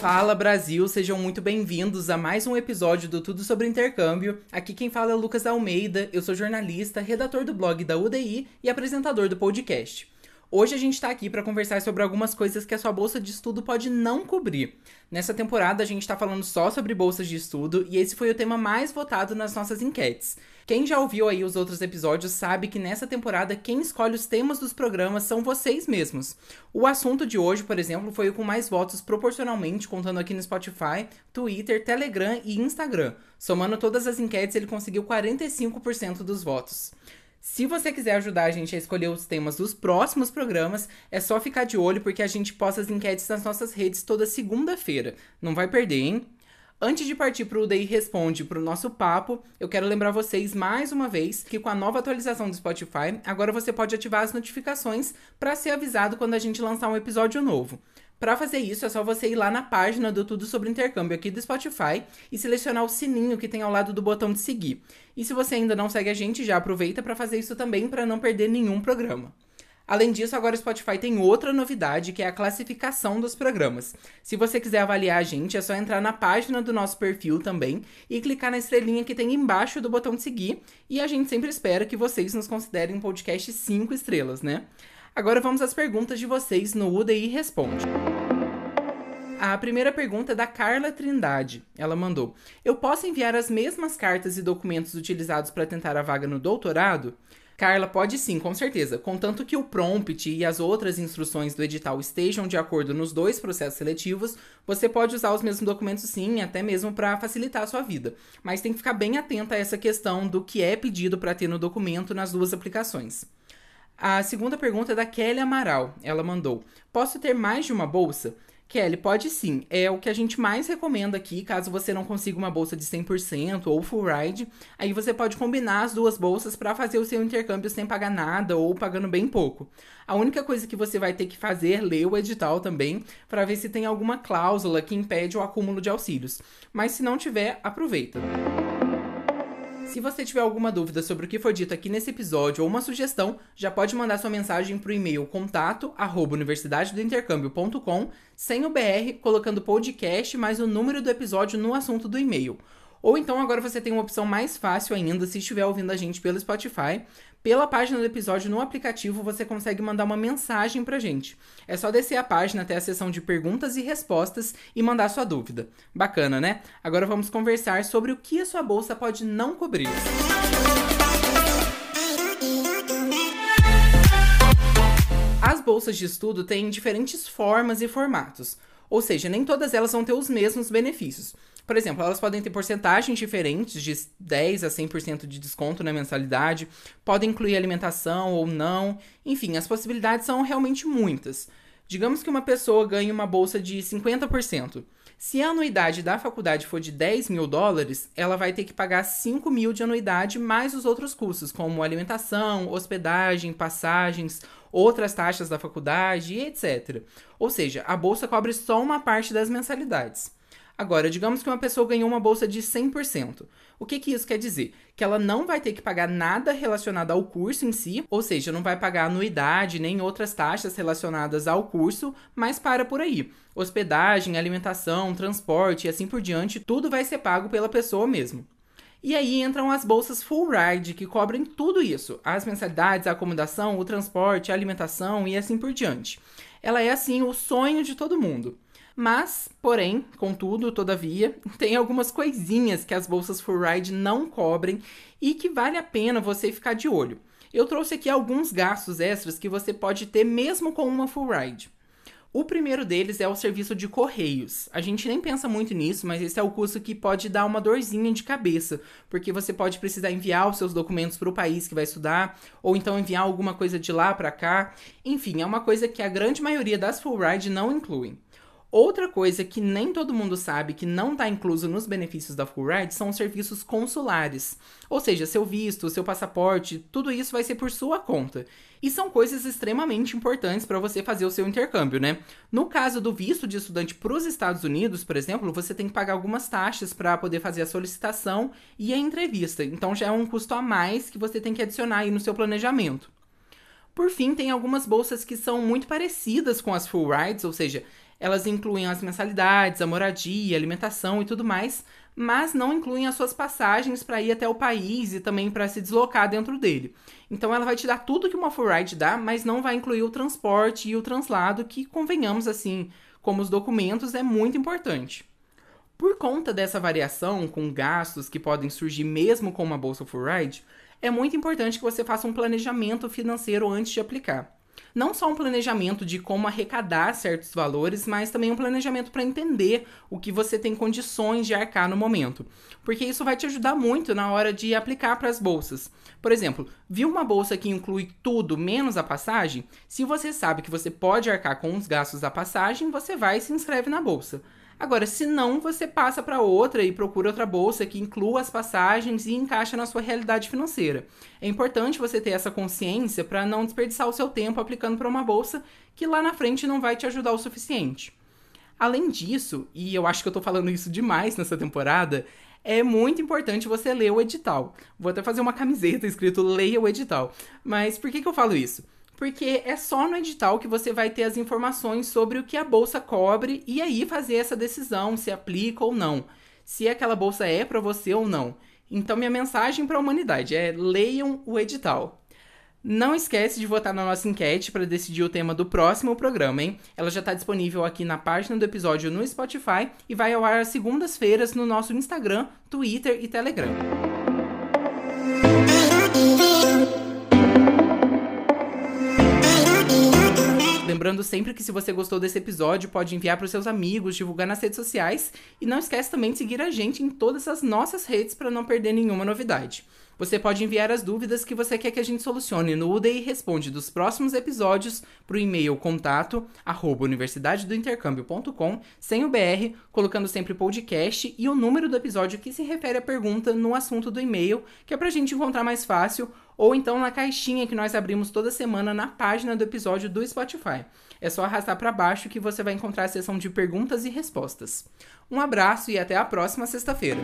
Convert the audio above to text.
Fala Brasil, sejam muito bem-vindos a mais um episódio do Tudo sobre Intercâmbio. Aqui quem fala é Lucas Almeida, eu sou jornalista, redator do blog da UDI e apresentador do podcast. Hoje a gente está aqui para conversar sobre algumas coisas que a sua bolsa de estudo pode não cobrir. Nessa temporada a gente está falando só sobre bolsas de estudo e esse foi o tema mais votado nas nossas enquetes. Quem já ouviu aí os outros episódios sabe que nessa temporada quem escolhe os temas dos programas são vocês mesmos. O assunto de hoje, por exemplo, foi o com mais votos proporcionalmente, contando aqui no Spotify, Twitter, Telegram e Instagram. Somando todas as enquetes, ele conseguiu 45% dos votos. Se você quiser ajudar a gente a escolher os temas dos próximos programas, é só ficar de olho porque a gente posta as enquetes nas nossas redes toda segunda-feira. Não vai perder, hein? Antes de partir para o UDI Responde para o nosso papo, eu quero lembrar vocês mais uma vez que com a nova atualização do Spotify, agora você pode ativar as notificações para ser avisado quando a gente lançar um episódio novo. Para fazer isso, é só você ir lá na página do Tudo Sobre Intercâmbio aqui do Spotify e selecionar o sininho que tem ao lado do botão de seguir. E se você ainda não segue a gente, já aproveita para fazer isso também para não perder nenhum programa. Além disso, agora o Spotify tem outra novidade, que é a classificação dos programas. Se você quiser avaliar a gente, é só entrar na página do nosso perfil também e clicar na estrelinha que tem embaixo do botão de seguir. E a gente sempre espera que vocês nos considerem um podcast 5 estrelas, né? Agora vamos às perguntas de vocês no UDI Responde. A primeira pergunta é da Carla Trindade. Ela mandou: Eu posso enviar as mesmas cartas e documentos utilizados para tentar a vaga no doutorado? Carla, pode sim, com certeza. Contanto que o prompt e as outras instruções do edital estejam de acordo nos dois processos seletivos, você pode usar os mesmos documentos sim, até mesmo para facilitar a sua vida. Mas tem que ficar bem atenta a essa questão do que é pedido para ter no documento nas duas aplicações. A segunda pergunta é da Kelly Amaral. Ela mandou: Posso ter mais de uma bolsa? Kelly, pode sim. É o que a gente mais recomenda aqui, caso você não consiga uma bolsa de 100% ou full ride. Aí você pode combinar as duas bolsas para fazer o seu intercâmbio sem pagar nada ou pagando bem pouco. A única coisa que você vai ter que fazer é ler o edital também, para ver se tem alguma cláusula que impede o acúmulo de auxílios. Mas se não tiver, aproveita. Se você tiver alguma dúvida sobre o que foi dito aqui nesse episódio ou uma sugestão, já pode mandar sua mensagem para o e-mail contato universidadedointercâmbio.com sem o BR, colocando podcast mais o número do episódio no assunto do e-mail. Ou então agora você tem uma opção mais fácil ainda se estiver ouvindo a gente pelo Spotify. Pela página do episódio no aplicativo você consegue mandar uma mensagem pra gente. É só descer a página até a seção de perguntas e respostas e mandar sua dúvida. Bacana, né? Agora vamos conversar sobre o que a sua bolsa pode não cobrir. As bolsas de estudo têm diferentes formas e formatos. Ou seja, nem todas elas vão ter os mesmos benefícios. Por exemplo, elas podem ter porcentagens diferentes, de 10 a 100% de desconto na mensalidade, podem incluir alimentação ou não. Enfim, as possibilidades são realmente muitas. Digamos que uma pessoa ganhe uma bolsa de 50%. Se a anuidade da faculdade for de 10 mil dólares, ela vai ter que pagar 5 mil de anuidade mais os outros custos, como alimentação, hospedagem, passagens, outras taxas da faculdade etc. Ou seja, a bolsa cobre só uma parte das mensalidades. Agora, digamos que uma pessoa ganhou uma bolsa de 100%. O que, que isso quer dizer? Que ela não vai ter que pagar nada relacionado ao curso em si, ou seja, não vai pagar anuidade nem outras taxas relacionadas ao curso, mas para por aí. Hospedagem, alimentação, transporte e assim por diante, tudo vai ser pago pela pessoa mesmo. E aí entram as bolsas full ride, que cobrem tudo isso: as mensalidades, a acomodação, o transporte, a alimentação e assim por diante. Ela é assim o sonho de todo mundo. Mas, porém, contudo, todavia, tem algumas coisinhas que as bolsas full ride não cobrem e que vale a pena você ficar de olho. Eu trouxe aqui alguns gastos extras que você pode ter mesmo com uma full ride. O primeiro deles é o serviço de correios. A gente nem pensa muito nisso, mas esse é o custo que pode dar uma dorzinha de cabeça, porque você pode precisar enviar os seus documentos para o país que vai estudar, ou então enviar alguma coisa de lá para cá. Enfim, é uma coisa que a grande maioria das full ride não incluem. Outra coisa que nem todo mundo sabe que não está incluso nos benefícios da Full Ride são os serviços consulares. Ou seja, seu visto, seu passaporte, tudo isso vai ser por sua conta. E são coisas extremamente importantes para você fazer o seu intercâmbio, né? No caso do visto de estudante para os Estados Unidos, por exemplo, você tem que pagar algumas taxas para poder fazer a solicitação e a entrevista. Então já é um custo a mais que você tem que adicionar aí no seu planejamento. Por fim, tem algumas bolsas que são muito parecidas com as full rides, ou seja, Elas incluem as mensalidades, a moradia, a alimentação e tudo mais, mas não incluem as suas passagens para ir até o país e também para se deslocar dentro dele. Então ela vai te dar tudo que uma full ride dá, mas não vai incluir o transporte e o translado, que convenhamos assim, como os documentos, é muito importante. Por conta dessa variação com gastos que podem surgir mesmo com uma bolsa full ride, é muito importante que você faça um planejamento financeiro antes de aplicar. Não só um planejamento de como arrecadar certos valores, mas também um planejamento para entender o que você tem condições de arcar no momento. Porque isso vai te ajudar muito na hora de aplicar para as bolsas. Por exemplo, viu uma bolsa que inclui tudo menos a passagem? Se você sabe que você pode arcar com os gastos da passagem, você vai e se inscreve na bolsa. Agora, se não, você passa para outra e procura outra bolsa que inclua as passagens e encaixa na sua realidade financeira. É importante você ter essa consciência para não desperdiçar o seu tempo aplicando para uma bolsa que lá na frente não vai te ajudar o suficiente. Além disso, e eu acho que eu tô falando isso demais nessa temporada, é muito importante você ler o edital. Vou até fazer uma camiseta escrito Leia o edital. Mas por que, que eu falo isso? Porque é só no edital que você vai ter as informações sobre o que a bolsa cobre e aí fazer essa decisão se aplica ou não, se aquela bolsa é para você ou não. Então minha mensagem para a humanidade é leiam o edital. Não esquece de votar na nossa enquete para decidir o tema do próximo programa, hein? Ela já está disponível aqui na página do episódio no Spotify e vai ao ar às segundas-feiras no nosso Instagram, Twitter e Telegram. Lembrando sempre que se você gostou desse episódio, pode enviar para os seus amigos, divulgar nas redes sociais e não esquece também de seguir a gente em todas as nossas redes para não perder nenhuma novidade. Você pode enviar as dúvidas que você quer que a gente solucione no UDI Responde dos próximos episódios para o e-mail contato arroba universidadedointercâmbio.com sem o BR, colocando sempre podcast e o número do episódio que se refere à pergunta no assunto do e-mail, que é para a gente encontrar mais fácil ou então na caixinha que nós abrimos toda semana na página do episódio do Spotify. É só arrastar para baixo que você vai encontrar a seção de perguntas e respostas. Um abraço e até a próxima sexta-feira.